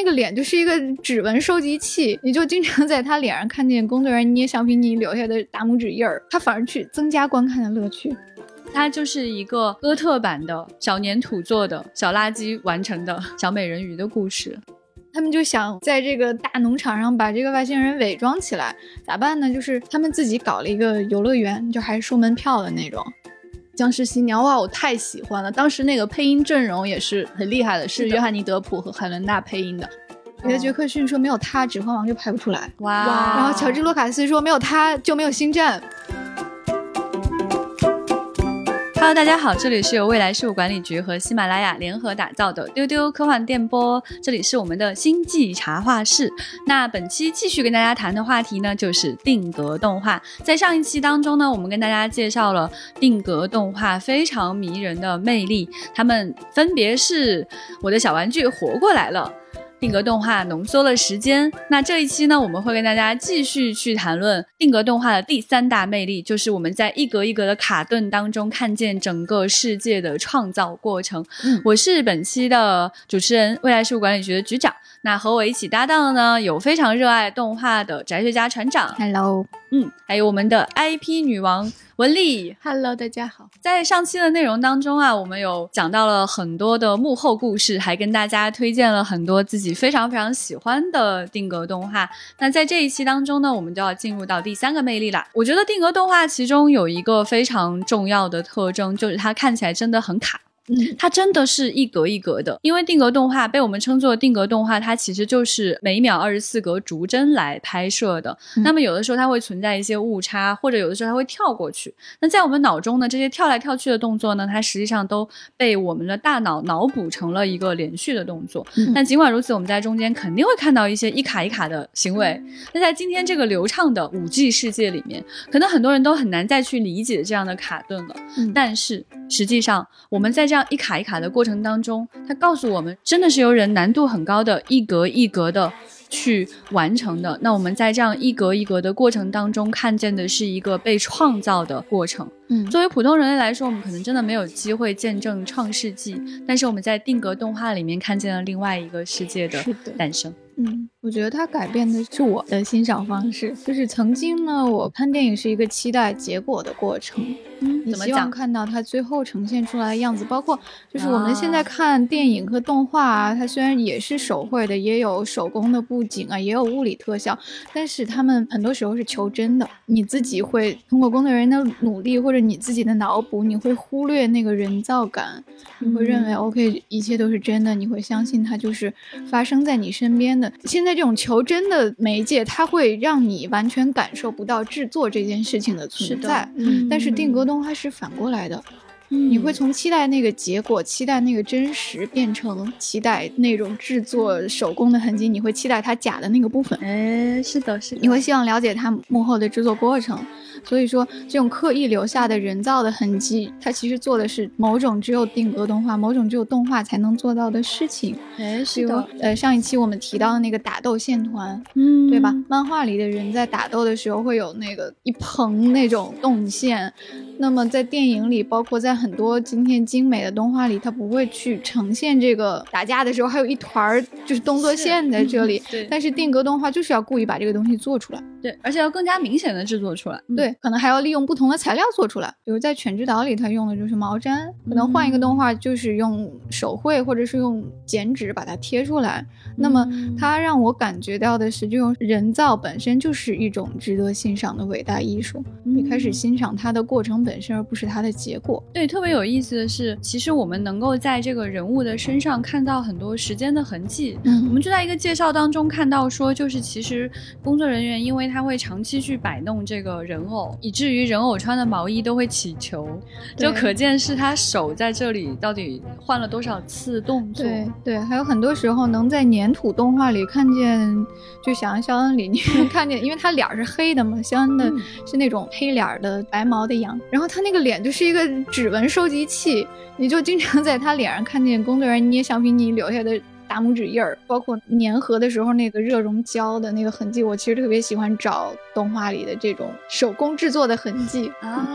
那个脸就是一个指纹收集器，你就经常在他脸上看见工作人员捏橡皮泥留下的大拇指印儿，他反而去增加观看的乐趣。它就是一个哥特版的小粘土做的小垃圾完成的小美人鱼的故事。他们就想在这个大农场上把这个外星人伪装起来，咋办呢？就是他们自己搞了一个游乐园，就还是收门票的那种。僵尸新娘哇，我太喜欢了！当时那个配音阵容也是很厉害的，是约翰尼·德普和海伦娜配音的。彼得·杰克逊说没有他，《指环王》就拍不出来。哇！然后乔治·卢卡斯说没有他，就没有《星战》。Hello，大家好，这里是由未来事务管理局和喜马拉雅联合打造的丢丢科幻电波，这里是我们的星际茶话室。那本期继续跟大家谈的话题呢，就是定格动画。在上一期当中呢，我们跟大家介绍了定格动画非常迷人的魅力，它们分别是我的小玩具活过来了。定格动画浓缩了时间。那这一期呢，我们会跟大家继续去谈论定格动画的第三大魅力，就是我们在一格一格的卡顿当中看见整个世界的创造过程。我是本期的主持人，未来事务管理局的局长。那和我一起搭档的呢，有非常热爱动画的宅学家船长，Hello，嗯，还有我们的 IP 女王文丽，Hello，大家好。在上期的内容当中啊，我们有讲到了很多的幕后故事，还跟大家推荐了很多自己非常非常喜欢的定格动画。那在这一期当中呢，我们就要进入到第三个魅力了。我觉得定格动画其中有一个非常重要的特征，就是它看起来真的很卡。它真的是一格一格的，因为定格动画被我们称作定格动画，它其实就是每秒二十四格逐帧来拍摄的。那么有的时候它会存在一些误差，或者有的时候它会跳过去。那在我们脑中呢，这些跳来跳去的动作呢，它实际上都被我们的大脑脑补成了一个连续的动作。但尽管如此，我们在中间肯定会看到一些一卡一卡的行为。那在今天这个流畅的五 G 世界里面，可能很多人都很难再去理解这样的卡顿了。但是实际上，我们在这样一卡一卡的过程当中，它告诉我们，真的是由人难度很高的一格一格的去完成的。那我们在这样一格一格的过程当中，看见的是一个被创造的过程。嗯，作为普通人类来说，我们可能真的没有机会见证创世纪，但是我们在定格动画里面看见了另外一个世界的诞生。嗯，我觉得它改变的是我的欣赏方式。就是曾经呢，我看电影是一个期待结果的过程。嗯，你希望看到它最后呈现出来的样子，包括就是我们现在看电影和动画啊，它虽然也是手绘的，也有手工的布景啊，也有物理特效，但是他们很多时候是求真的。你自己会通过工作人员的努力，或者你自己的脑补，你会忽略那个人造感，你会认为 OK，一切都是真的，你会相信它就是发生在你身边的。现在这种求真的媒介，它会让你完全感受不到制作这件事情的存在。嗯，但是定格动画是反过来的，你会从期待那个结果、期待那个真实，变成期待那种制作手工的痕迹。你会期待它假的那个部分。哎，是的，是的。你会希望了解它幕后的制作过程。所以说，这种刻意留下的人造的痕迹，它其实做的是某种只有定格动画、某种只有动画才能做到的事情。哎，是的。呃，上一期我们提到的那个打斗线团，嗯，对吧？漫画里的人在打斗的时候会有那个一蓬那种动线，那么在电影里，包括在很多今天精美的动画里，它不会去呈现这个打架的时候还有一团儿就是动作线在这里。对。但是定格动画就是要故意把这个东西做出来。对，而且要更加明显的制作出来。对。可能还要利用不同的材料做出来，比如在《犬之岛》里，它用的就是毛毡，可能换一个动画就是用手绘或者是用剪纸把它贴出来。那么它让我感觉到的是，这种人造本身就是一种值得欣赏的伟大艺术。你开始欣赏它的过程本身，而不是它的结果。对，特别有意思的是，其实我们能够在这个人物的身上看到很多时间的痕迹。嗯，我们就在一个介绍当中看到说，就是其实工作人员因为他会长期去摆弄这个人偶。以至于人偶穿的毛衣都会起球，就可见是他手在这里到底换了多少次动作。对对，还有很多时候能在粘土动画里看见，就想象肖恩里你能 看见，因为他脸是黑的嘛，肖恩的是那种黑脸的白毛的羊，然后他那个脸就是一个指纹收集器，你就经常在他脸上看见工作人员捏橡皮泥留下的。大拇指印儿，包括粘合的时候那个热熔胶的那个痕迹，我其实特别喜欢找动画里的这种手工制作的痕迹啊。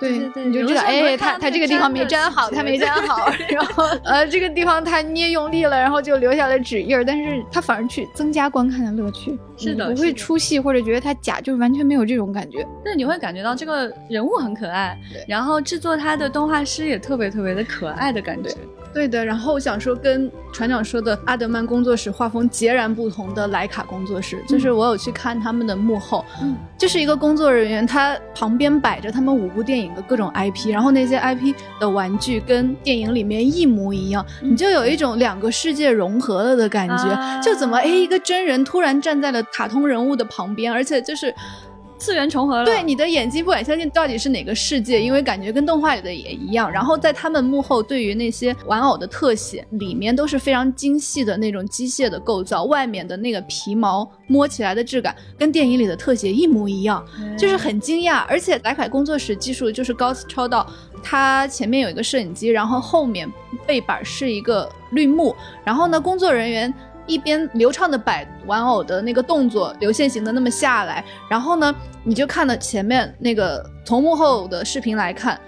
对对对，你就知道，哎，他他这个地方没粘好，他没粘好，然后 呃，这个地方他捏用力了，然后就留下了纸印儿，但是他反而去增加观看的乐趣，是的，不会出戏或者觉得他假，就是完全没有这种感觉。对，你会感觉到这个人物很可爱，然后制作他的动画师也特别特别的可爱的感觉。对的，然后我想说，跟船长说的阿德曼工作室画风截然不同的莱卡工作室，就是我有去看他们的幕后，嗯，就是一个工作人员，他旁边摆着他们五部电影的各种 IP，然后那些 IP 的玩具跟电影里面一模一样，你就有一种两个世界融合了的感觉，就怎么哎，一个真人突然站在了卡通人物的旁边，而且就是。次元重合了，对你的眼睛不敢相信到底是哪个世界，因为感觉跟动画里的也一样。然后在他们幕后对于那些玩偶的特写，里面都是非常精细的那种机械的构造，外面的那个皮毛摸起来的质感跟电影里的特写一模一样，就是很惊讶。而且莱凯工作室技术就是高超到，它前面有一个摄影机，然后后面背板是一个绿幕，然后呢，工作人员。一边流畅的摆玩偶的那个动作，流线型的那么下来，然后呢，你就看到前面那个从幕后的视频来看，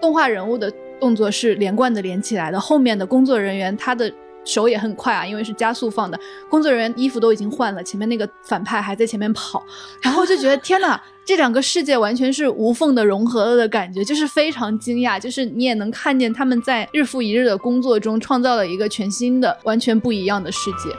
动画人物的动作是连贯的连起来的，后面的工作人员他的手也很快啊，因为是加速放的，工作人员衣服都已经换了，前面那个反派还在前面跑，然后就觉得天哪，这两个世界完全是无缝的融合了的感觉，就是非常惊讶，就是你也能看见他们在日复一日的工作中创造了一个全新的、完全不一样的世界。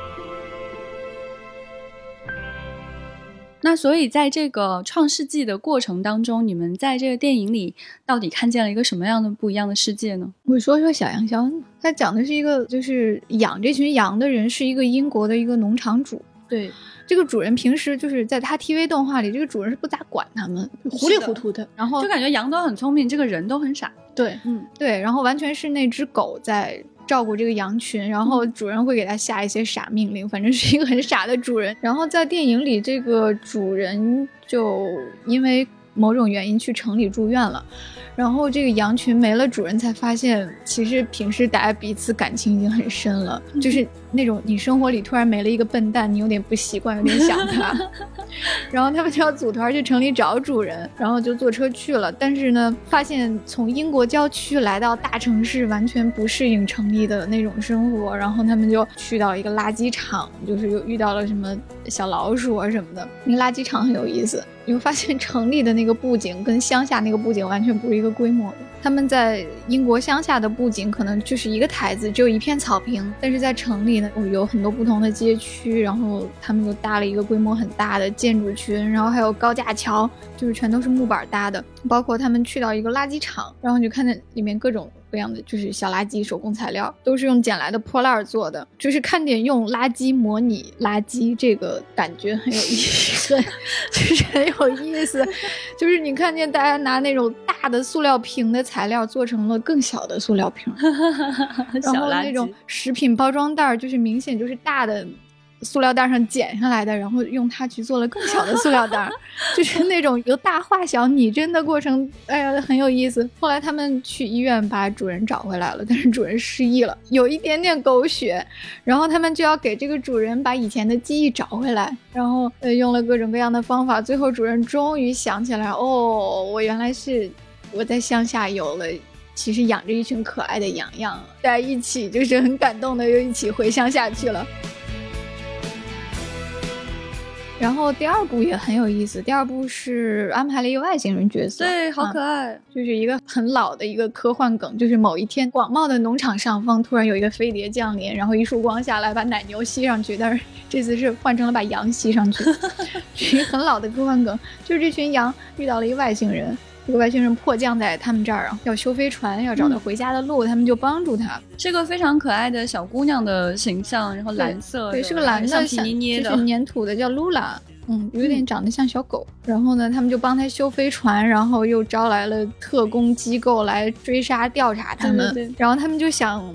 那所以，在这个创世纪的过程当中，你们在这个电影里到底看见了一个什么样的不一样的世界呢？我说说小羊肖恩他讲的是一个，就是养这群羊的人是一个英国的一个农场主。对，这个主人平时就是在他 TV 动画里，这个主人是不咋管他们，糊里糊涂的，然后就感觉羊都很聪明，这个人都很傻。对，嗯，对，然后完全是那只狗在。照顾这个羊群，然后主人会给它下一些傻命令，反正是一个很傻的主人。然后在电影里，这个主人就因为某种原因去城里住院了。然后这个羊群没了主人，才发现其实平时大家彼此感情已经很深了，就是那种你生活里突然没了一个笨蛋，你有点不习惯，有点想他。然后他们就要组团去城里找主人，然后就坐车去了。但是呢，发现从英国郊区来到大城市，完全不适应城里的那种生活。然后他们就去到一个垃圾场，就是又遇到了什么小老鼠啊什么的。那垃圾场很有意思。你会发现城里的那个布景跟乡下那个布景完全不是一个规模的。他们在英国乡下的布景可能就是一个台子，只有一片草坪，但是在城里呢，有很多不同的街区，然后他们又搭了一个规模很大的建筑群，然后还有高架桥，就是全都是木板搭的。包括他们去到一个垃圾场，然后你就看见里面各种。各样的就是小垃圾手工材料，都是用捡来的破烂做的。就是看点用垃圾模拟垃圾，这个感觉很有意思，就是很有意思。就是你看见大家拿那种大的塑料瓶的材料做成了更小的塑料瓶，然后那种食品包装袋就是明显就是大的。塑料袋上剪下来的，然后用它去做了更小的塑料袋，就是那种由大化小拟真的过程。哎呀，很有意思。后来他们去医院把主人找回来了，但是主人失忆了，有一点点狗血。然后他们就要给这个主人把以前的记忆找回来，然后呃用了各种各样的方法，最后主人终于想起来，哦，我原来是我在乡下有了，其实养着一群可爱的羊羊，在一起就是很感动的，又一起回乡下去了。然后第二部也很有意思，第二部是安排了一个外星人角色，对，好可爱，就是一个很老的一个科幻梗，就是某一天广袤的农场上方突然有一个飞碟降临，然后一束光下来把奶牛吸上去，但是 这次是换成了把羊吸上去，一个很老的科幻梗，就是这群羊遇到了一个外星人。这个外星人迫降在他们这儿啊，要修飞船，要找到回家的路，他们就帮助他。是个非常可爱的小姑娘的形象，然后蓝色，对，是个蓝的，橡皮捏捏的，就是粘土的，叫露拉，嗯，有点长得像小狗。然后呢，他们就帮他修飞船，然后又招来了特工机构来追杀调查他们。然后他们就想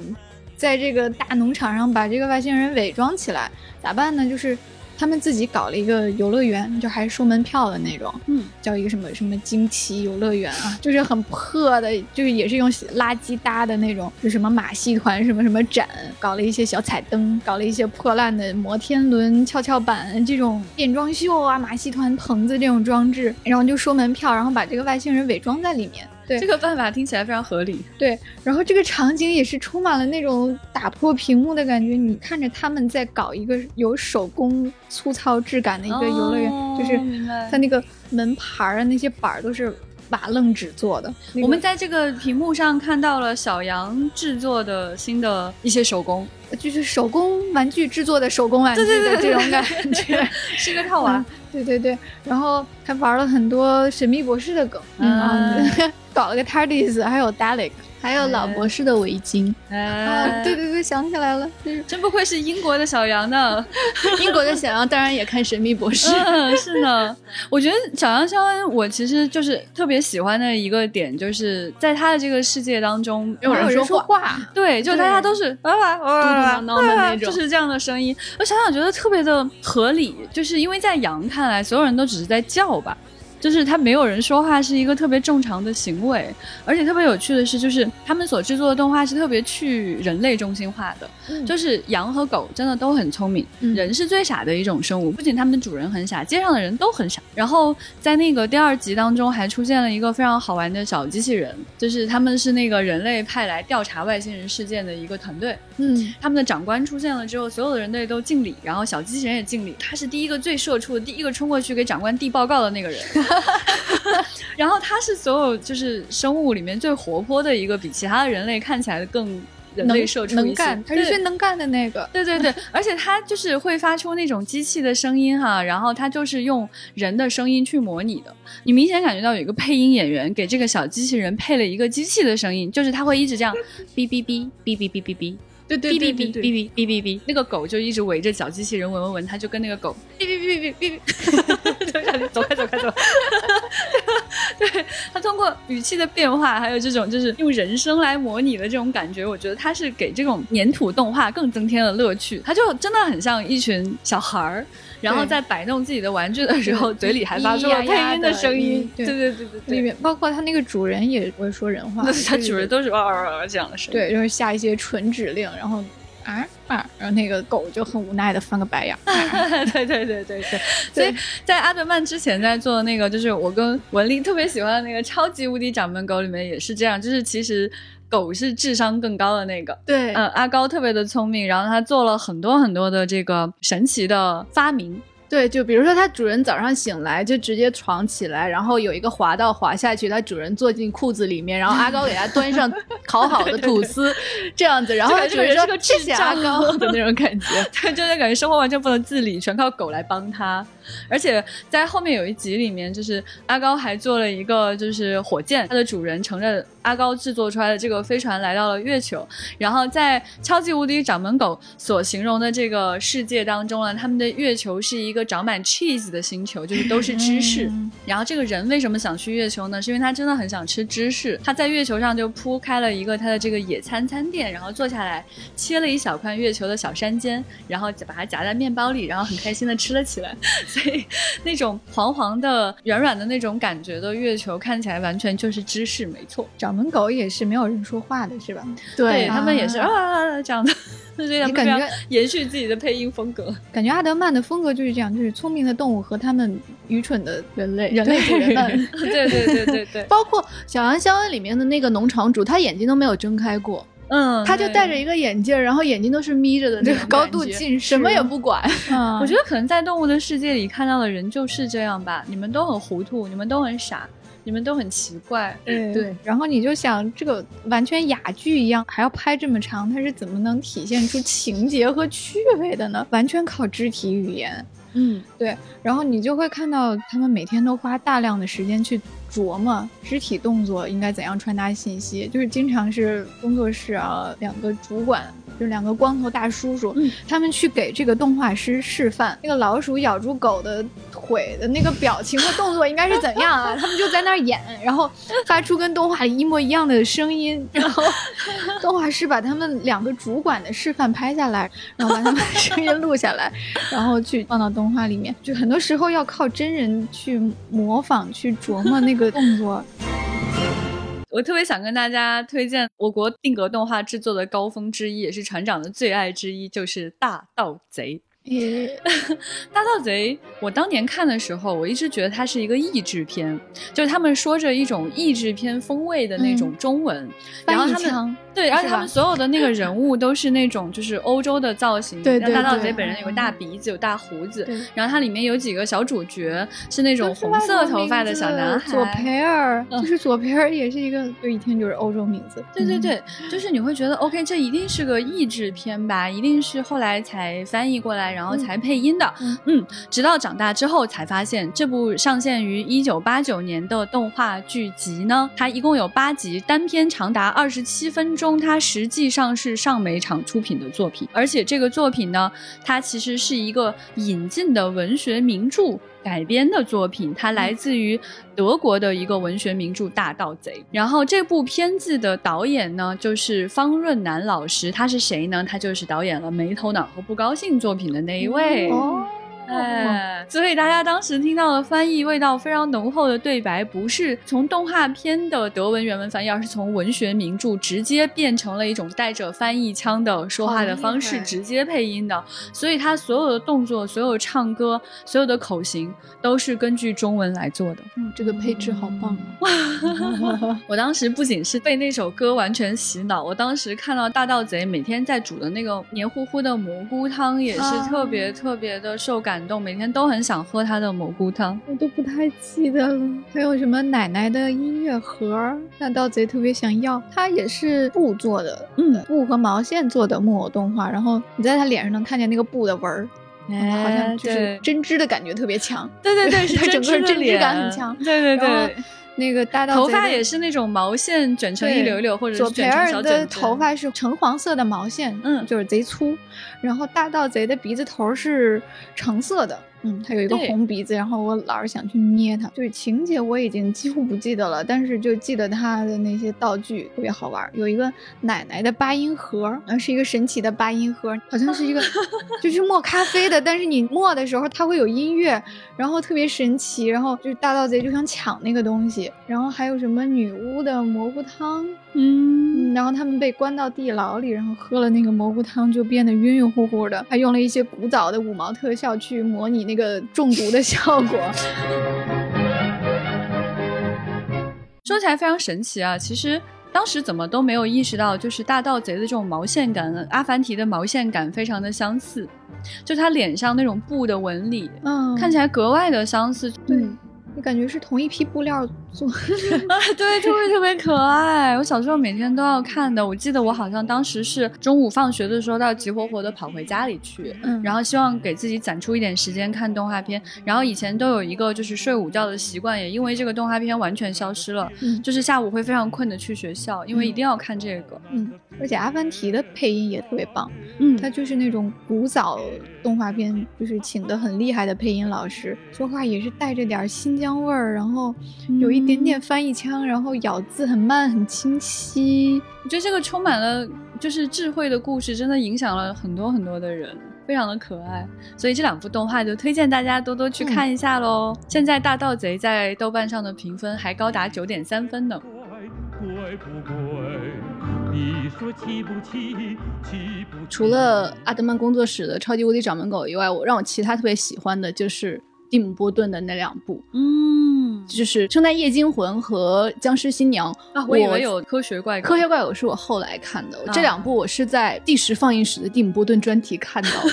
在这个大农场上把这个外星人伪装起来，咋办呢？就是。他们自己搞了一个游乐园，就还是收门票的那种，嗯，叫一个什么什么惊奇游乐园啊，就是很破的，就是也是用垃圾搭的那种，就什么马戏团什么什么展，搞了一些小彩灯，搞了一些破烂的摩天轮、跷跷板这种变装秀啊，马戏团棚子这种装置，然后就收门票，然后把这个外星人伪装在里面。对，这个办法听起来非常合理。对，然后这个场景也是充满了那种打破屏幕的感觉。你看着他们在搞一个有手工粗糙质感的一个游乐园，就是它那个门牌啊，那些板儿都是。瓦楞纸做的，我们在这个屏幕上看到了小杨制作的新的一些手工，就是手工玩具制作的手工玩具的这种感觉，是个套娃。对对对，然后还玩了很多神秘博士的梗，搞了个 TARDIS，还有 Dalek。还有老博士的围巾啊！对对对，想起来了，真不愧是英国的小羊呢。英国的小羊当然也看《神秘博士》。嗯，是呢。我觉得小羊肖恩，我其实就是特别喜欢的一个点，就是在他的这个世界当中，没有人说话。对，就大家都是哇哇哇哇的那种，就是这样的声音。我想想，觉得特别的合理，就是因为在羊看来，所有人都只是在叫吧。就是他没有人说话是一个特别正常的行为，而且特别有趣的是，就是他们所制作的动画是特别去人类中心化的。就是羊和狗真的都很聪明，人是最傻的一种生物。不仅他们的主人很傻，街上的人都很傻。然后在那个第二集当中，还出现了一个非常好玩的小机器人，就是他们是那个人类派来调查外星人事件的一个团队。嗯，他们的长官出现了之后，所有的人类都敬礼，然后小机器人也敬礼。他是第一个最社畜的，第一个冲过去给长官递报告的那个人。然后它是所有就是生物里面最活泼的一个，比其他的人类看起来更人类社畜能干，它是最能干的那个。对对对，而且它就是会发出那种机器的声音哈，然后它就是用人的声音去模拟的。你明显感觉到有一个配音演员给这个小机器人配了一个机器的声音，就是它会一直这样哔哔哔哔哔哔哔哔。对对对对对，哔哔哔哔哔，那个狗就一直围着小机器人闻闻闻，它就跟那个狗哔哔哔哔哔哔，走开走开走。对，它通过语气的变化，还有这种就是用人声来模拟的这种感觉，我觉得它是给这种粘土动画更增添了乐趣。它就真的很像一群小孩儿。然后在摆弄自己的玩具的时候，嘴里还发出了配音的声音。对对对对对，里面包括它那个主人也会说人话，它主人都是哇哇哇这样的声音。对，就是下一些纯指令，然后啊啊，然后那个狗就很无奈的翻个白眼。对对对对对。所以在阿德曼之前在做的那个，就是我跟文丽特别喜欢的那个超级无敌掌门狗里面也是这样，就是其实。狗是智商更高的那个，对，嗯，阿高特别的聪明，然后他做了很多很多的这个神奇的发明。对，就比如说，它主人早上醒来就直接床起来，然后有一个滑道滑下去，它主人坐进裤子里面，然后阿高给它端上 烤好的吐司，这样子，然后主人说谢谢阿高 的那种感觉，对，就是感觉生活完全不能自理，全靠狗来帮他。而且在后面有一集里面，就是阿高还做了一个就是火箭，它的主人乘着阿高制作出来的这个飞船来到了月球，然后在超级无敌掌门狗所形容的这个世界当中呢，他们的月球是一个。长满 cheese 的星球，就是都是芝士。然后这个人为什么想去月球呢？是因为他真的很想吃芝士。他在月球上就铺开了一个他的这个野餐餐垫，然后坐下来切了一小块月球的小山尖，然后把它夹在面包里，然后很开心的吃了起来。所以那种黄黄的、软软的那种感觉的月球，看起来完全就是芝士，没错。掌门狗也是没有人说话的，是吧？对他们也是啊这样的。你感觉延续自己的配音风格，感觉阿德曼的风格就是这样，就是聪明的动物和他们愚蠢的人类，人类主人们，对对对对对，包括《小羊肖恩》里面的那个农场主，他眼睛都没有睁开过，嗯，他就戴着一个眼镜，然后眼睛都是眯着的，那个高度近视，什么也不管。我觉得可能在动物的世界里看到的人就是这样吧，你们都很糊涂，你们都很傻。你们都很奇怪，对，然后你就想，这个完全哑剧一样，还要拍这么长，它是怎么能体现出情节和趣味的呢？完全靠肢体语言，嗯，对，然后你就会看到他们每天都花大量的时间去。琢磨肢体动作应该怎样传达信息，就是经常是工作室啊，两个主管就两个光头大叔叔，他们去给这个动画师示范那个老鼠咬住狗的腿的那个表情和动作应该是怎样啊？他们就在那儿演，然后发出跟动画里一模一样的声音，然后动画师把他们两个主管的示范拍下来，然后把他们的声音录下来，然后去放到动画里面。就很多时候要靠真人去模仿、去琢磨那。个动作，我特别想跟大家推荐我国定格动画制作的高峰之一，也是船长的最爱之一，就是《大盗贼》。大盗贼，我当年看的时候，我一直觉得它是一个译制片，就是他们说着一种译制片风味的那种中文，然后他们对，而且他们所有的那个人物都是那种就是欧洲的造型。对对大盗贼本人有个大鼻子，有大胡子，然后它里面有几个小主角是那种红色头发的小男孩。左培尔，就是左培尔也是一个，就一听就是欧洲名字。对对对，就是你会觉得 OK，这一定是个译制片吧，一定是后来才翻译过来。然后才配音的，嗯，直到长大之后才发现，这部上线于一九八九年的动画剧集呢，它一共有八集，单片长达二十七分钟，它实际上是上美厂出品的作品，而且这个作品呢，它其实是一个引进的文学名著。改编的作品，它来自于德国的一个文学名著《大盗贼》。然后这部片子的导演呢，就是方润南老师。他是谁呢？他就是导演了《没头脑和不高兴》作品的那一位。哎，所以大家当时听到的翻译味道非常浓厚的对白，不是从动画片的德文原文翻译，而是从文学名著直接变成了一种带着翻译腔的说话的方式，直接配音的。所以他所有的动作、所有唱歌、所有的口型，都是根据中文来做的。嗯，这个配置好棒啊！我当时不仅是被那首歌完全洗脑，我当时看到大盗贼每天在煮的那个黏糊糊的蘑菇汤，也是特别特别的受感。动每天都很想喝他的蘑菇汤，我都不太记得了。还有什么奶奶的音乐盒，那盗贼特别想要。它也是布做的，嗯，布和毛线做的木偶动画。然后你在他脸上能看见那个布的纹儿，好像就是针织的感觉特别强。对对对，它 整个针织感很强。对对对，那个大盗头发也是那种毛线卷成一绺绺，或者是卷成小的头发是橙黄色的毛线，嗯，就是贼粗。然后大盗贼的鼻子头是橙色的。嗯，他有一个红鼻子，然后我老是想去捏它。就是情节我已经几乎不记得了，但是就记得他的那些道具特别好玩。有一个奶奶的八音盒，然后是一个神奇的八音盒，好像是一个 就是磨咖啡的，但是你磨的时候它会有音乐，然后特别神奇。然后就是大盗贼就想抢那个东西。然后还有什么女巫的蘑菇汤，嗯，然后他们被关到地牢里，然后喝了那个蘑菇汤就变得晕晕乎乎的。还用了一些古早的五毛特效去模拟。那个中毒的效果，说起来非常神奇啊！其实当时怎么都没有意识到，就是大盗贼的这种毛线感，阿凡提的毛线感非常的相似，就他脸上那种布的纹理，嗯，看起来格外的相似，对。你感觉是同一批布料做 啊？对，特别特别可爱。我小时候每天都要看的。我记得我好像当时是中午放学的时候，要急活活的跑回家里去，嗯，然后希望给自己攒出一点时间看动画片。然后以前都有一个就是睡午觉的习惯，也因为这个动画片完全消失了。嗯，就是下午会非常困的去学校，因为一定要看这个。嗯，而且阿凡提的配音也特别棒。嗯，他就是那种古早动画片，就是请的很厉害的配音老师，说话也是带着点新。疆味儿，然后有一点点翻译腔，然后咬字很慢很清晰。我觉得这个充满了就是智慧的故事，真的影响了很多很多的人，非常的可爱。所以这两部动画就推荐大家多多去看一下喽。现在《大盗贼》在豆瓣上的评分还高达九点三分呢。贵不贵？你说气不气？气不除了阿德曼工作室的《超级无敌掌门狗》以外，我让我其他特别喜欢的就是。蒂姆·波顿的那两部，嗯，就是《圣诞夜惊魂》和《僵尸新娘》啊，我以为有《科学怪狗》。科学怪狗是我后来看的，这两部我是在第十放映室的蒂姆·波顿专题看到的。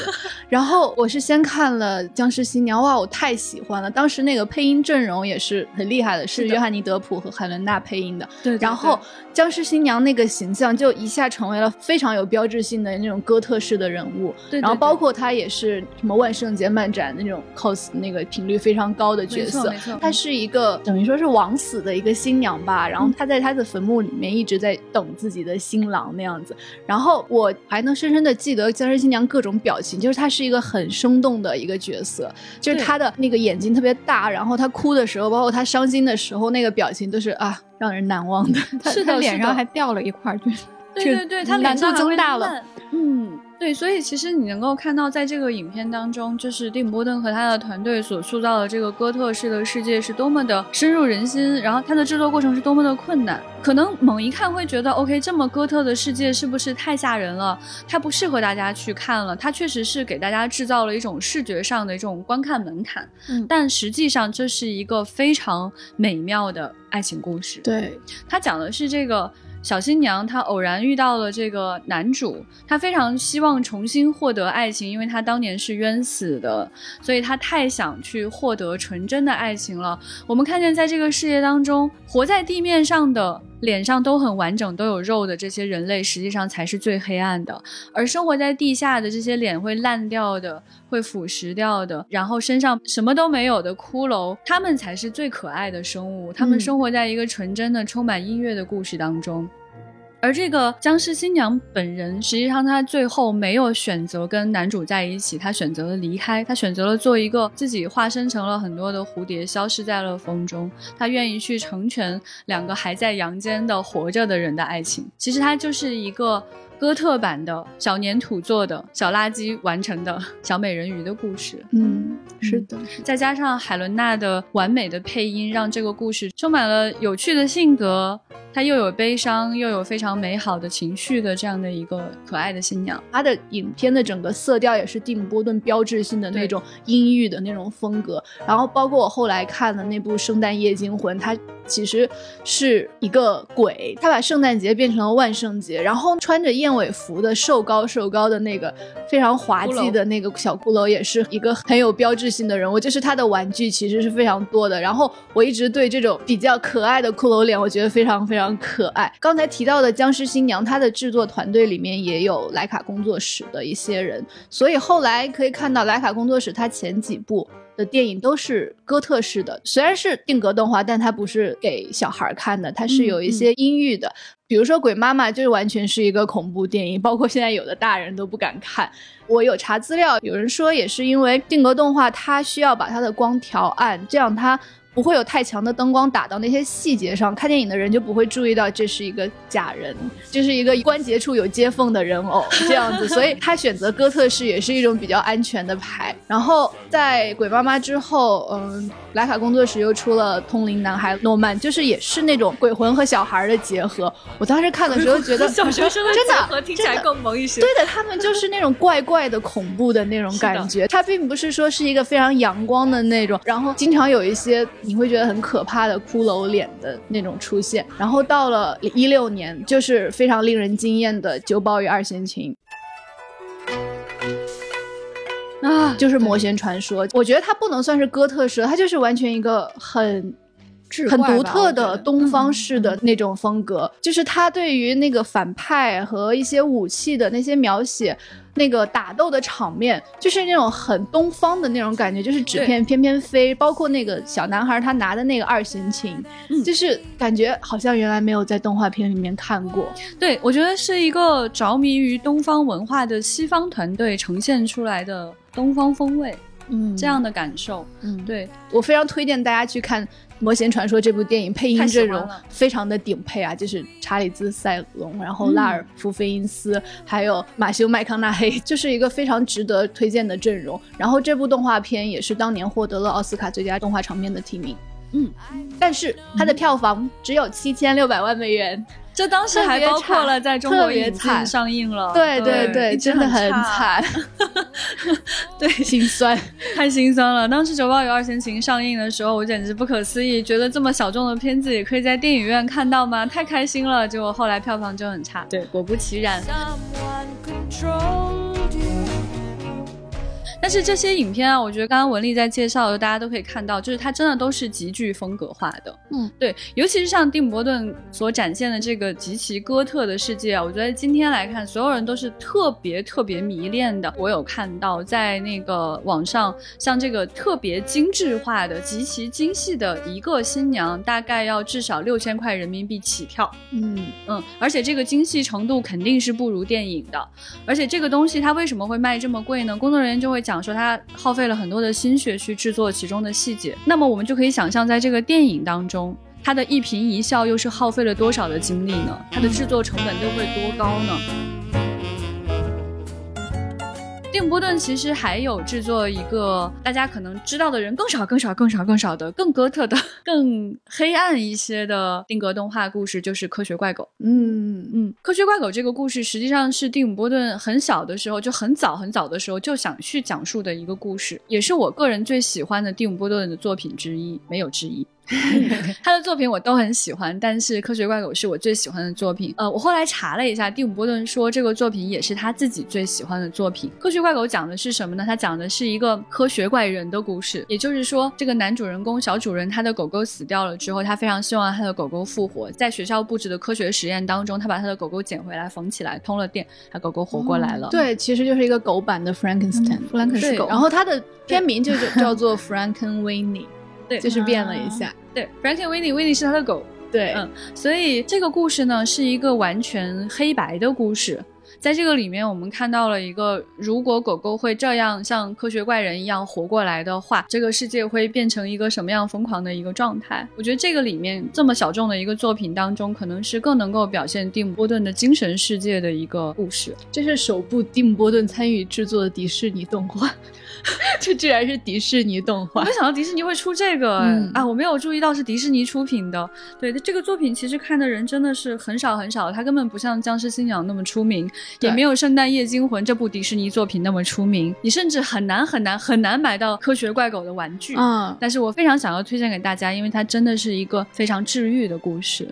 然后我是先看了《僵尸新娘》，哇，我太喜欢了！当时那个配音阵容也是很厉害的，是约翰尼·德普和海伦娜配音的。对，然后。僵尸新娘那个形象就一下成为了非常有标志性的那种哥特式的人物，对。然后包括他也是什么万圣节漫展那种 cos 那个频率非常高的角色。她是一个等于说是枉死的一个新娘吧，然后她在她的坟墓里面一直在等自己的新郎那样子。然后我还能深深的记得僵尸新娘各种表情，就是她是一个很生动的一个角色，就是她的那个眼睛特别大，然后她哭的时候，包括她伤心的时候，那个表情都是啊。让人难忘的，他他脸上还掉了一块，就是对对对，他难度增大了。嗯，对，所以其实你能够看到，在这个影片当中，就是蒂姆·波顿和他的团队所塑造的这个哥特式的世界是多么的深入人心，然后它的制作过程是多么的困难。可能猛一看会觉得，OK，这么哥特的世界是不是太吓人了？它不适合大家去看了。它确实是给大家制造了一种视觉上的这种观看门槛，嗯，但实际上这是一个非常美妙的爱情故事。对，它讲的是这个。小新娘她偶然遇到了这个男主，她非常希望重新获得爱情，因为她当年是冤死的，所以她太想去获得纯真的爱情了。我们看见在这个世界当中，活在地面上的。脸上都很完整，都有肉的这些人类，实际上才是最黑暗的；而生活在地下的这些脸会烂掉的、会腐蚀掉的，然后身上什么都没有的骷髅，他们才是最可爱的生物。他们生活在一个纯真的、充满音乐的故事当中。而这个僵尸新娘本人，实际上她最后没有选择跟男主在一起，她选择了离开，她选择了做一个自己化身成了很多的蝴蝶，消失在了风中。她愿意去成全两个还在阳间的活着的人的爱情。其实她就是一个。哥特版的小粘土做的小垃圾完成的小美人鱼的故事，嗯，是的，再加上海伦娜的完美的配音，让这个故事充满了有趣的性格。她又有悲伤，又有非常美好的情绪的这样的一个可爱的新娘。她的影片的整个色调也是蒂姆·波顿标志性的那种阴郁的那种风格。然后包括我后来看的那部《圣诞夜惊魂》，它其实是一个鬼，他把圣诞节变成了万圣节，然后穿着燕尾服的瘦高瘦高的那个非常滑稽的那个小骷髅，也是一个很有标志性的人物。就是他的玩具其实是非常多的。然后我一直对这种比较可爱的骷髅脸，我觉得非常非常可爱。刚才提到的僵尸新娘，她的制作团队里面也有莱卡工作室的一些人，所以后来可以看到莱卡工作室它前几部。的电影都是哥特式的，虽然是定格动画，但它不是给小孩看的，它是有一些阴郁的。比如说《鬼妈妈》就是完全是一个恐怖电影，包括现在有的大人都不敢看。我有查资料，有人说也是因为定格动画它需要把它的光调暗，这样它。不会有太强的灯光打到那些细节上，看电影的人就不会注意到这是一个假人，就是一个关节处有接缝的人偶 这样子，所以他选择哥特式也是一种比较安全的牌。然后在《鬼妈妈》之后，嗯，莱卡工作室又出了《通灵男孩诺曼》，就是也是那种鬼魂和小孩的结合。我当时看的时候觉得，小学生的真的听起来更萌一些。对的，他们就是那种怪怪的、恐怖的那种感觉。他并不是说是一个非常阳光的那种，然后经常有一些。你会觉得很可怕的骷髅脸的那种出现，然后到了一六年，就是非常令人惊艳的《九宝与二弦琴》啊，就是魔弦传说。我觉得它不能算是哥特式，它就是完全一个很很独特的东方式的那种风格，就是他对于那个反派和一些武器的那些描写。那个打斗的场面就是那种很东方的那种感觉，就是纸片翩翩飞，包括那个小男孩他拿的那个二弦琴，就是感觉好像原来没有在动画片里面看过。对，我觉得是一个着迷于东方文化的西方团队呈现出来的东方风味，嗯，这样的感受。嗯，对我非常推荐大家去看。《魔仙传说》这部电影配音阵容非常的顶配啊，就是查理兹·塞隆，然后拉尔夫·费因斯，还有马修·麦康纳黑，就是一个非常值得推荐的阵容。然后这部动画片也是当年获得了奥斯卡最佳动画长片的提名。嗯，但是它的票房只有七千六百万美元。这当时还包括了在中国引进上映了，对对对，真的很惨，对，心酸，太心酸了。当时《九宝与二弦琴》上映的时候，我简直不可思议，觉得这么小众的片子也可以在电影院看到吗？太开心了。结果后来票房就很差，对，果不其然。但是这些影片啊，我觉得刚刚文丽在介绍的，大家都可以看到，就是它真的都是极具风格化的。嗯，对，尤其是像蒂姆·伯顿所展现的这个极其哥特的世界啊，我觉得今天来看，所有人都是特别特别迷恋的。我有看到在那个网上，像这个特别精致化的、极其精细的一个新娘，大概要至少六千块人民币起跳。嗯嗯，而且这个精细程度肯定是不如电影的。而且这个东西它为什么会卖这么贵呢？工作人员就会。讲说他耗费了很多的心血去制作其中的细节，那么我们就可以想象，在这个电影当中。他的一颦一笑又是耗费了多少的精力呢？他的制作成本又会多高呢？蒂姆·波顿其实还有制作一个大家可能知道的人更少、更少、更少、更少的更哥特的、更黑暗一些的定格动画故事，就是《科学怪狗》。嗯嗯，《科学怪狗》这个故事实际上是蒂姆·波顿很小的时候就很早很早的时候就想去讲述的一个故事，也是我个人最喜欢的蒂姆·波顿的作品之一，没有之一。他的作品我都很喜欢，但是《科学怪狗》是我最喜欢的作品。呃，我后来查了一下，蒂姆·波顿说这个作品也是他自己最喜欢的作品。《科学怪狗》讲的是什么呢？它讲的是一个科学怪人的故事，也就是说，这个男主人公小主人他的狗狗死掉了之后，他非常希望他的狗狗复活。在学校布置的科学实验当中，他把他的狗狗捡回来，缝起来，通了电，他狗狗活过来了。对，其实就是一个狗版的 Frankenstein，弗兰肯斯狗。然后它的片名就叫 做 Frankenweenie。对，就是变了一下。对，Frankie Winnie Winnie 是他的狗。对，嗯，所以这个故事呢，是一个完全黑白的故事。在这个里面，我们看到了一个，如果狗狗会这样像科学怪人一样活过来的话，这个世界会变成一个什么样疯狂的一个状态？我觉得这个里面这么小众的一个作品当中，可能是更能够表现蒂姆·波顿的精神世界的一个故事。这是首部蒂姆·波顿参与制作的迪士尼动画。这居然是迪士尼动画，没想到迪士尼会出这个啊！我没有注意到是迪士尼出品的。对，这个作品其实看的人真的是很少很少，它根本不像《僵尸新娘》那么出名，也没有《圣诞夜惊魂》这部迪士尼作品那么出名。你甚至很难很难很难买到科学怪狗的玩具嗯！但是我非常想要推荐给大家，因为它真的是一个非常治愈的故事。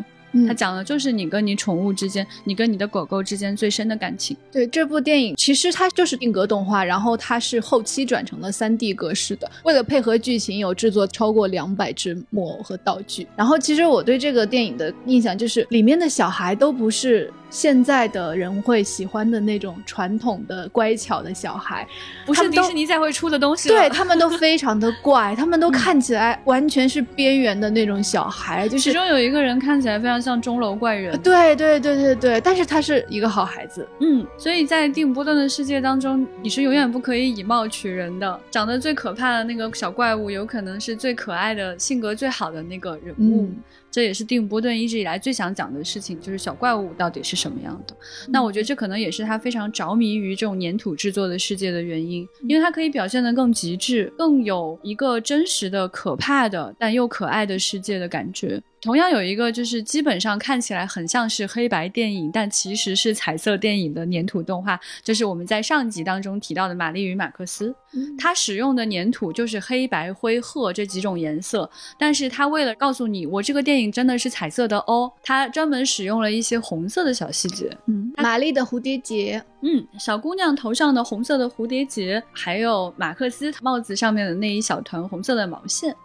它讲的就是你跟你宠物之间，你跟你的狗狗之间最深的感情。对这部电影，其实它就是定格动画，然后它是后期转成了三 D 格式的。为了配合剧情，有制作超过两百只木偶和道具。然后，其实我对这个电影的印象就是，里面的小孩都不是。现在的人会喜欢的那种传统的乖巧的小孩，不是迪士尼才会出的东西。对他们都非常的怪，他们都看起来完全是边缘的那种小孩。就是其中有一个人看起来非常像钟楼怪人。对对对对对，但是他是一个好孩子。嗯，所以在蒂姆·波顿的世界当中，你是永远不可以以貌取人的。长得最可怕的那个小怪物，有可能是最可爱的、性格最好的那个人物。这也是蒂姆·波顿一直以来最想讲的事情，就是小怪物到底是什么样的。那我觉得这可能也是他非常着迷于这种粘土制作的世界的原因，因为它可以表现得更极致，更有一个真实的、可怕的但又可爱的世界的感觉。同样有一个就是基本上看起来很像是黑白电影，但其实是彩色电影的粘土动画，就是我们在上集当中提到的《玛丽与马克思》。它使用的粘土就是黑白灰褐这几种颜色，但是它为了告诉你我这个电影真的是彩色的哦，它专门使用了一些红色的小细节。嗯，玛丽的蝴蝶结，嗯，小姑娘头上的红色的蝴蝶结，还有马克思帽子上面的那一小团红色的毛线。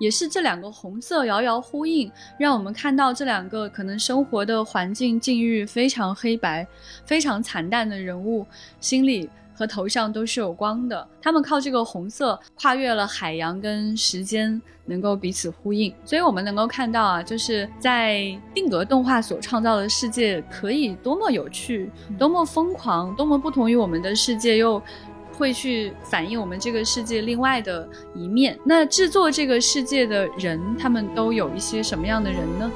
也是这两个红色遥遥呼应，让我们看到这两个可能生活的环境境遇非常黑白、非常惨淡的人物，心里和头上都是有光的。他们靠这个红色跨越了海洋跟时间，能够彼此呼应。所以我们能够看到啊，就是在定格动画所创造的世界，可以多么有趣、多么疯狂、多么不同于我们的世界又。会去反映我们这个世界另外的一面。那制作这个世界的人，他们都有一些什么样的人呢？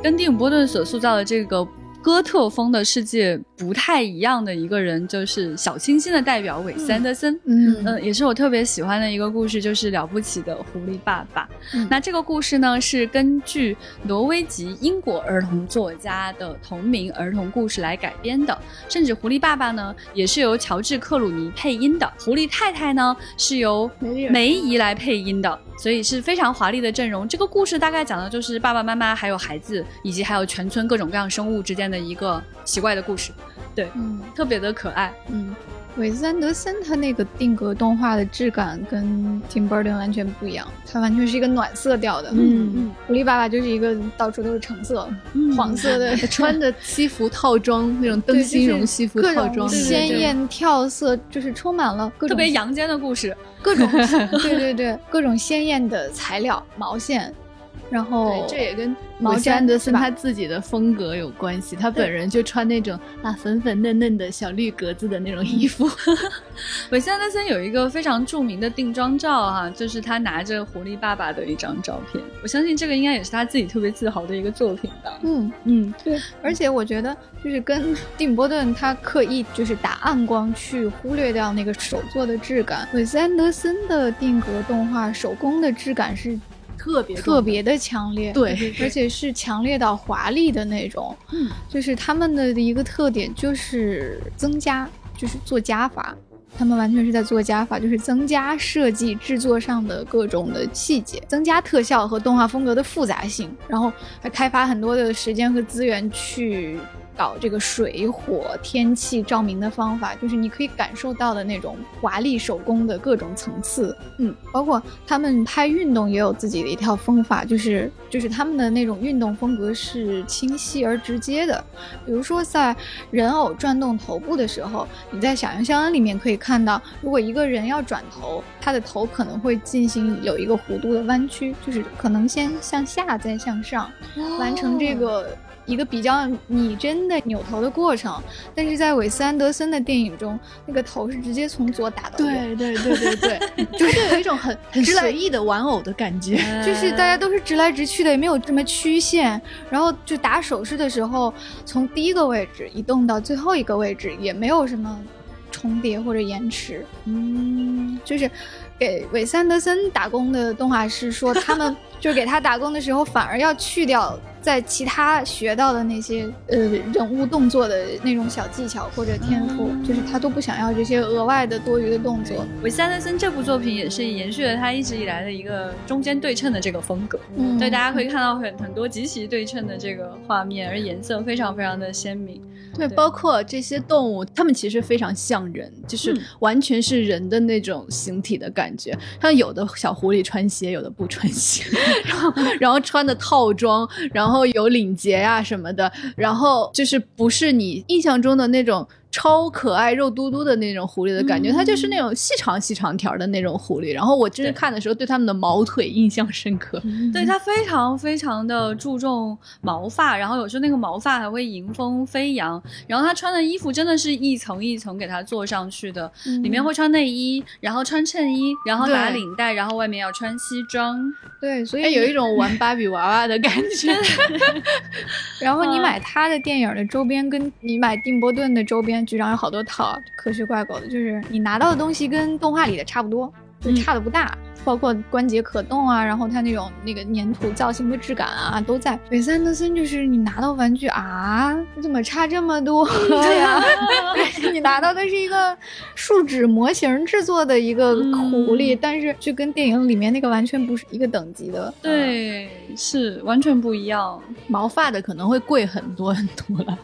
跟蒂姆·波顿所塑造的这个。哥特风的世界不太一样的一个人，就是小清新的代表韦斯安德森。嗯嗯，也是我特别喜欢的一个故事，就是了不起的狐狸爸爸。那这个故事呢，是根据挪威籍英国儿童作家的同名儿童故事来改编的。甚至狐狸爸爸呢，也是由乔治克鲁尼配音的。狐狸太太呢，是由梅姨来配音的。所以是非常华丽的阵容。这个故事大概讲的就是爸爸妈妈还有孩子，以及还有全村各种各样生物之间的一个奇怪的故事。对，嗯，特别的可爱。嗯，韦斯安德森他那个定格动画的质感跟 Tim Burton 完全不一样，它完全是一个暖色调的。嗯嗯，狐狸爸爸就是一个到处都是橙色、黄色的，穿的西服套装那种灯芯绒西服套装，鲜艳跳色，就是充满了各种特别阳间的故事。各种 对对对，各种鲜艳的材料，毛线，然后这也跟毛詹德森他自己的风格有关系。他本人就穿那种啊粉粉嫩嫩的小绿格子的那种衣服。韦斯安德森有一个非常著名的定妆照哈，就是他拿着狐狸爸爸的一张照片。我相信这个应该也是他自己特别自豪的一个作品吧。嗯嗯，对。而且我觉得就是跟蒂姆·波顿他刻意就是打暗光去忽略掉那个手作的质感。韦斯安德森的定格动画手工的质感是。特别特别的强烈，对，而且是强烈到华丽的那种。嗯，就是他们的一个特点就是增加，就是做加法。他们完全是在做加法，就是增加设计制作上的各种的细节，增加特效和动画风格的复杂性，然后还开发很多的时间和资源去。搞这个水火天气照明的方法，就是你可以感受到的那种华丽手工的各种层次，嗯，包括他们拍运动也有自己的一套方法，就是就是他们的那种运动风格是清晰而直接的。比如说在人偶转动头部的时候，你在《小羊肖恩》里面可以看到，如果一个人要转头，他的头可能会进行有一个弧度的弯曲，就是可能先向下再向上，完成这个。一个比较拟真的扭头的过程，但是在韦斯安德森的电影中，那个头是直接从左打到右，对对对对对，就是有一种很 很随意的玩偶的感觉，就是大家都是直来直去的，也没有什么曲线，然后就打手势的时候，从第一个位置移动到最后一个位置，也没有什么重叠或者延迟，嗯，就是给韦斯安德森打工的动画师说，他们 就是给他打工的时候，反而要去掉。在其他学到的那些呃人物动作的那种小技巧或者天赋，就是他都不想要这些额外的多余的动作。韦斯安德森这部作品也是延续了他一直以来的一个中间对称的这个风格，嗯对，大家可以看到很很多极其对称的这个画面，而颜色非常非常的鲜明。对，包括这些动物，它们其实非常像人，就是完全是人的那种形体的感觉。像有的小狐狸穿鞋，有的不穿鞋，然后然后穿的套装，然后然后有领结呀什么的，然后就是不是你印象中的那种。超可爱、肉嘟嘟的那种狐狸的感觉，它就是那种细长细长条的那种狐狸。然后我真是看的时候，对它们的毛腿印象深刻。对它非常非常的注重毛发，然后有时候那个毛发还会迎风飞扬。然后它穿的衣服真的是一层一层给它做上去的，里面会穿内衣，然后穿衬衣，然后打领带，然后外面要穿西装。对，所以有一种玩芭比娃娃的感觉。然后你买它的电影的周边，跟你买定波顿的周边。局长有好多套科学怪狗的，就是你拿到的东西跟动画里的差不多，就差的不大。包括关节可动啊，然后它那种那个粘土造型的质感啊都在。韦斯安德森就是你拿到玩具啊，怎么差这么多 呀？你拿到的是一个树脂模型制作的一个狐狸，但是就跟电影里面那个完全不是一个等级的。对，是完全不一样。毛发的可能会贵很多很多了。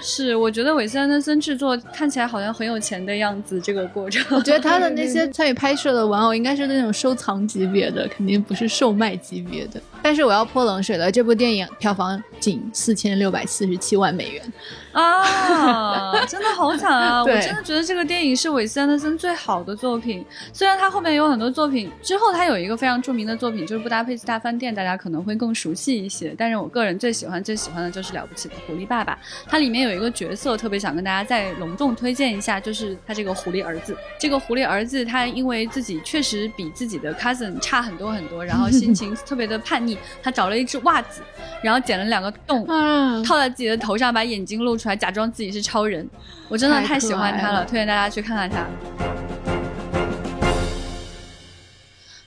是，我觉得韦斯安德森制作看起来好像很有钱的样子。这个过程，我觉得他的那些 参与拍摄的玩偶应该是那种收藏。藏级别的肯定不是售卖级别的，但是我要泼冷水了，这部电影票房仅四千六百四十七万美元。啊，真的好惨啊！我真的觉得这个电影是韦斯安德森最好的作品。虽然他后面有很多作品，之后他有一个非常著名的作品，就是《布达佩斯大饭店》，大家可能会更熟悉一些。但是我个人最喜欢、最喜欢的就是《了不起的狐狸爸爸》。它里面有一个角色，特别想跟大家再隆重推荐一下，就是他这个狐狸儿子。这个狐狸儿子他因为自己确实比自己的 cousin 差很多很多，然后心情 特别的叛逆，他找了一只袜子，然后剪了两个洞，套在自己的头上，把眼睛露出。来假装自己是超人，我真的太喜欢他了，推荐大家去看看他。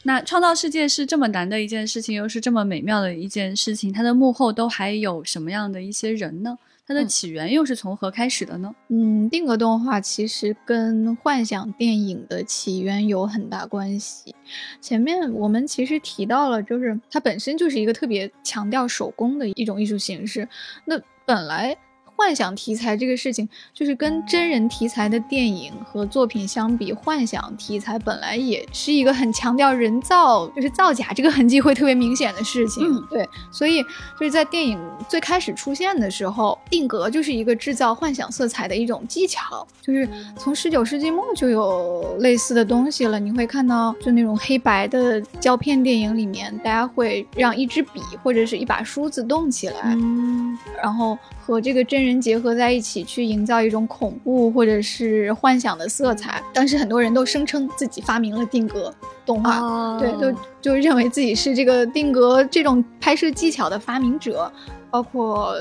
那创造世界是这么难的一件事情，又是这么美妙的一件事情，它的幕后都还有什么样的一些人呢？它的起源又是从何开始的呢？嗯，定格动画其实跟幻想电影的起源有很大关系。前面我们其实提到了，就是它本身就是一个特别强调手工的一种艺术形式。那本来。幻想题材这个事情，就是跟真人题材的电影和作品相比，幻想题材本来也是一个很强调人造，就是造假这个痕迹会特别明显的事情。嗯，对，所以就是在电影最开始出现的时候，定格就是一个制造幻想色彩的一种技巧，就是从十九世纪末就有类似的东西了。你会看到，就那种黑白的胶片电影里面，大家会让一支笔或者是一把梳子动起来，嗯，然后。和这个真人结合在一起，去营造一种恐怖或者是幻想的色彩。当时很多人都声称自己发明了定格动画，对，就就认为自己是这个定格这种拍摄技巧的发明者，包括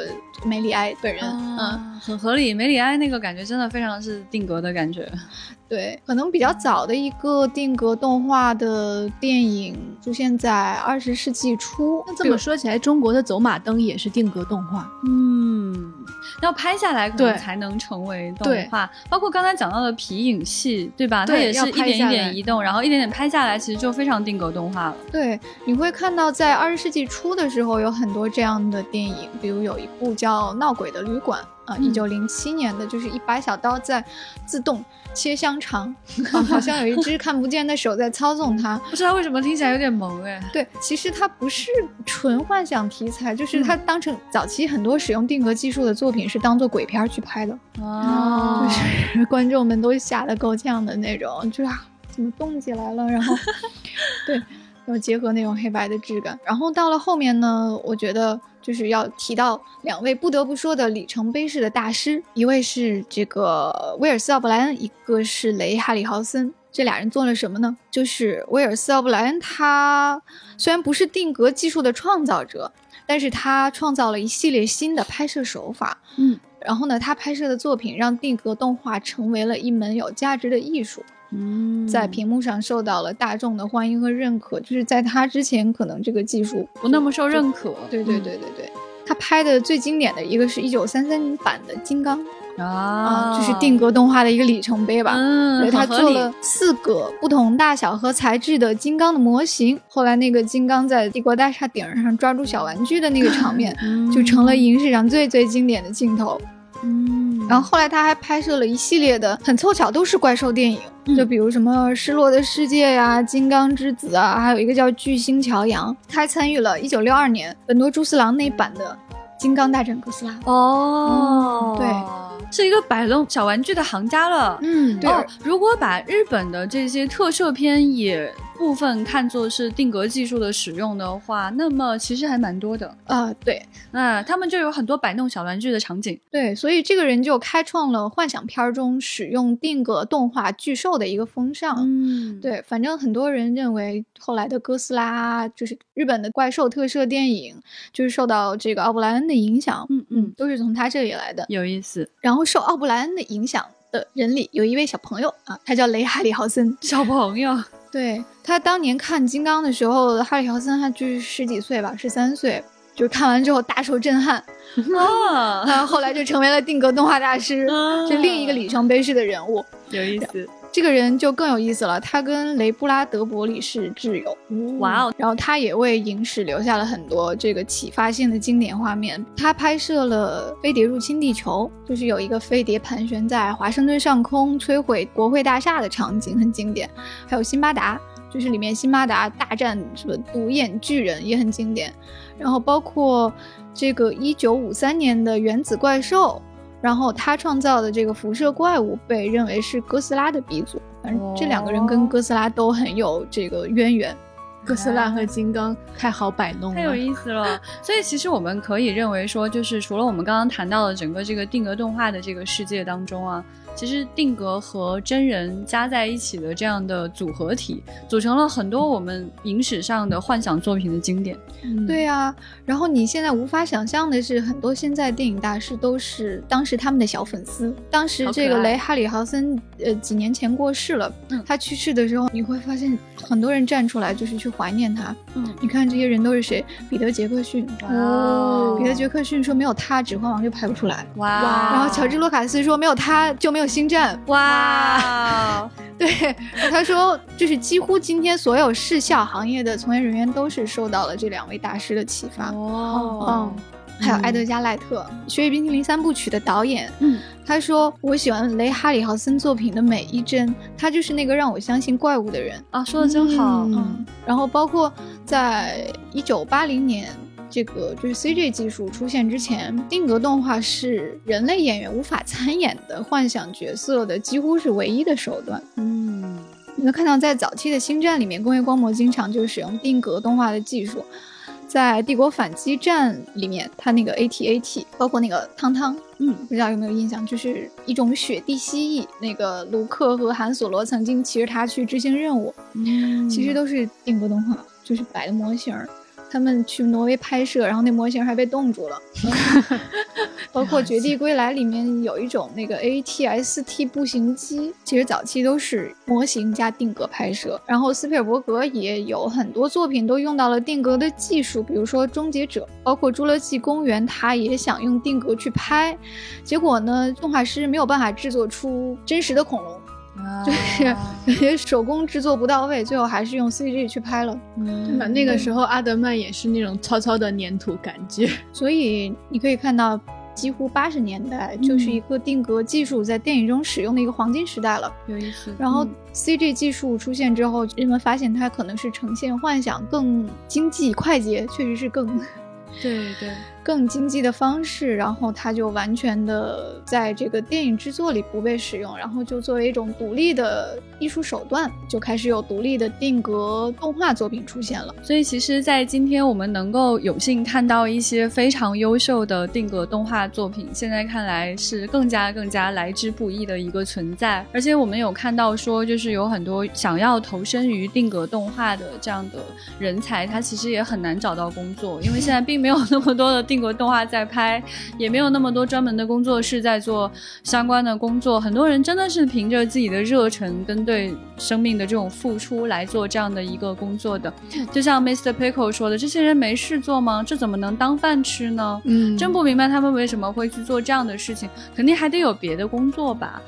梅里埃本人，嗯，很合理。梅里埃那个感觉真的非常是定格的感觉。对，可能比较早的一个定格动画的电影出现在二十世纪初。那这么说起来，中国的走马灯也是定格动画。嗯，要拍下来可能才能成为动画。包括刚才讲到的皮影戏，对吧？它也是一点一点移动，然后一点点拍下来，其实就非常定格动画了。对，你会看到在二十世纪初的时候有很多这样的电影，比如有一部叫《闹鬼的旅馆》。啊，一九零七年的，就是一把小刀在自动切香肠，好像有一只看不见的手在操纵它。不知道为什么听起来有点萌哎。对，其实它不是纯幻想题材，就是它当成早期很多使用定格技术的作品是当做鬼片去拍的。哦，就是 观众们都吓得够呛的那种，就是啊，怎么动起来了？然后，对。要结合那种黑白的质感，然后到了后面呢，我觉得就是要提到两位不得不说的里程碑式的大师，一位是这个威尔斯奥布莱恩，一个是雷哈里豪森。这俩人做了什么呢？就是威尔斯奥布莱恩，他虽然不是定格技术的创造者，但是他创造了一系列新的拍摄手法。嗯，然后呢，他拍摄的作品让定格动画成为了一门有价值的艺术。嗯，在屏幕上受到了大众的欢迎和认可，就是在他之前，可能这个技术不那么受认可。对对对对对，他拍的最经典的一个是一九三三版的《金刚》啊，就是定格动画的一个里程碑吧。嗯，对他做了四个不同大小和材质的金刚的模型，后来那个金刚在帝国大厦顶上抓住小玩具的那个场面，就成了影史上最最经典的镜头。嗯，然后后来他还拍摄了一系列的很凑巧都是怪兽电影，就比如什么《失落的世界》呀，《金刚之子》啊，还有一个叫《巨星乔洋》。他还参与了1962年本多猪四郎那版的《金刚大战哥斯拉》。哦，对，是一个摆弄小玩具的行家了。嗯，对。如果把日本的这些特摄片也。部分看作是定格技术的使用的话，那么其实还蛮多的啊。对，那他们就有很多摆弄小玩具的场景。对，所以这个人就开创了幻想片中使用定格动画巨兽的一个风尚。嗯，对，反正很多人认为后来的哥斯拉就是日本的怪兽特摄电影，就是受到这个奥布莱恩的影响。嗯嗯，都是从他这里来的。有意思。然后受奥布莱恩的影响的人里有一位小朋友啊，他叫雷哈里豪森。小朋友。对他当年看《金刚》的时候，哈里·乔森他就是十几岁吧，十三岁，就看完之后大受震撼，啊，后来就成为了定格动画大师，是另一个里程碑式的人物，有意。思。这个人就更有意思了，他跟雷布拉德伯里是挚友，哇哦！然后他也为影史留下了很多这个启发性的经典画面。他拍摄了《飞碟入侵地球》，就是有一个飞碟盘旋在华盛顿上空摧毁国会大厦的场景，很经典。还有《辛巴达》，就是里面辛巴达大战什么独眼巨人也很经典。然后包括这个一九五三年的《原子怪兽》。然后他创造的这个辐射怪物被认为是哥斯拉的鼻祖，反正这两个人跟哥斯拉都很有这个渊源。哥斯拉和金刚太好摆弄了，太有意思了。所以其实我们可以认为说，就是除了我们刚刚谈到的整个这个定格动画的这个世界当中啊。其实定格和真人加在一起的这样的组合体，组成了很多我们影史上的幻想作品的经典。对呀，然后你现在无法想象的是，很多现在电影大师都是当时他们的小粉丝。当时这个雷哈里豪森，呃，几年前过世了。他去世的时候，你会发现很多人站出来就是去怀念他。嗯，你看这些人都是谁？彼得杰克逊。哦，彼得杰克逊说没有他，《指环王》就拍不出来。哇，然后乔治卢卡斯说没有他就没有。星战哇，对，他说就是几乎今天所有视效行业的从业人员都是受到了这两位大师的启发哦。嗯还有埃德加·赖特《雪与冰淇淋三部曲》的导演。嗯，他说我喜欢雷哈里豪森作品的每一帧，他就是那个让我相信怪物的人啊，说的真好。嗯，然后包括在一九八零年。这个就是 CG 技术出现之前，定格动画是人类演员无法参演的幻想角色的几乎是唯一的手段。嗯，你能看到在早期的星战里面，工业光魔经常就使用定格动画的技术。在帝国反击战里面，它那个 AT-AT，包括那个汤汤，嗯，不知道有没有印象，就是一种雪地蜥蜴。那个卢克和韩索罗曾经骑着它去执行任务，嗯，其实都是定格动画，就是摆的模型。他们去挪威拍摄，然后那模型还被冻住了。包括《绝地归来》里面有一种那个 ATST 步行机，其实早期都是模型加定格拍摄。然后斯皮尔伯格也有很多作品都用到了定格的技术，比如说《终结者》，包括《侏罗纪公园》，他也想用定格去拍，结果呢，动画师没有办法制作出真实的恐龙。就是感觉 手工制作不到位，最后还是用 CG 去拍了。对吧？那个时候阿德曼也是那种糙糙的粘土感觉，所以你可以看到，几乎八十年代就是一个定格技术在电影中使用的一个黄金时代了。有意思。然后 CG 技术出现之后，人们发现它可能是呈现幻想更经济快捷，确实是更对对。更经济的方式，然后它就完全的在这个电影制作里不被使用，然后就作为一种独立的艺术手段，就开始有独立的定格动画作品出现了。所以，其实，在今天我们能够有幸看到一些非常优秀的定格动画作品，现在看来是更加更加来之不易的一个存在。而且，我们有看到说，就是有很多想要投身于定格动画的这样的人才，他其实也很难找到工作，因为现在并没有那么多的定。个动画在拍，也没有那么多专门的工作室在做相关的工作。很多人真的是凭着自己的热忱跟对生命的这种付出来做这样的一个工作的。就像 Mr. Pickle 说的，这些人没事做吗？这怎么能当饭吃呢？嗯，真不明白他们为什么会去做这样的事情，肯定还得有别的工作吧。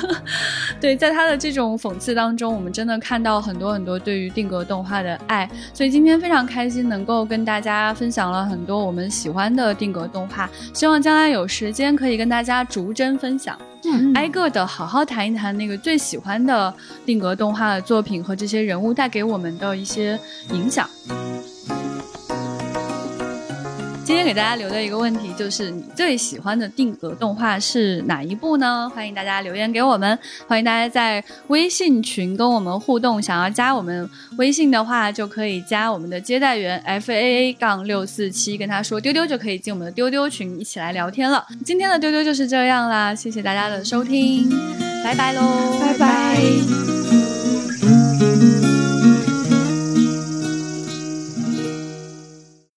对，在他的这种讽刺当中，我们真的看到很多很多对于定格动画的爱。所以今天非常开心能够跟大家分享了很多我们喜欢的定格动画，希望将来有时间可以跟大家逐帧分享，嗯，挨个的好好谈一谈那个最喜欢的定格动画的作品和这些人物带给我们的一些影响。今天给大家留的一个问题就是：你最喜欢的定格动画是哪一部呢？欢迎大家留言给我们，欢迎大家在微信群跟我们互动。想要加我们微信的话，就可以加我们的接待员 f a a 杠六四七，跟他说丢丢就可以进我们的丢丢群，一起来聊天了。今天的丢丢就是这样啦，谢谢大家的收听，拜拜喽，拜拜。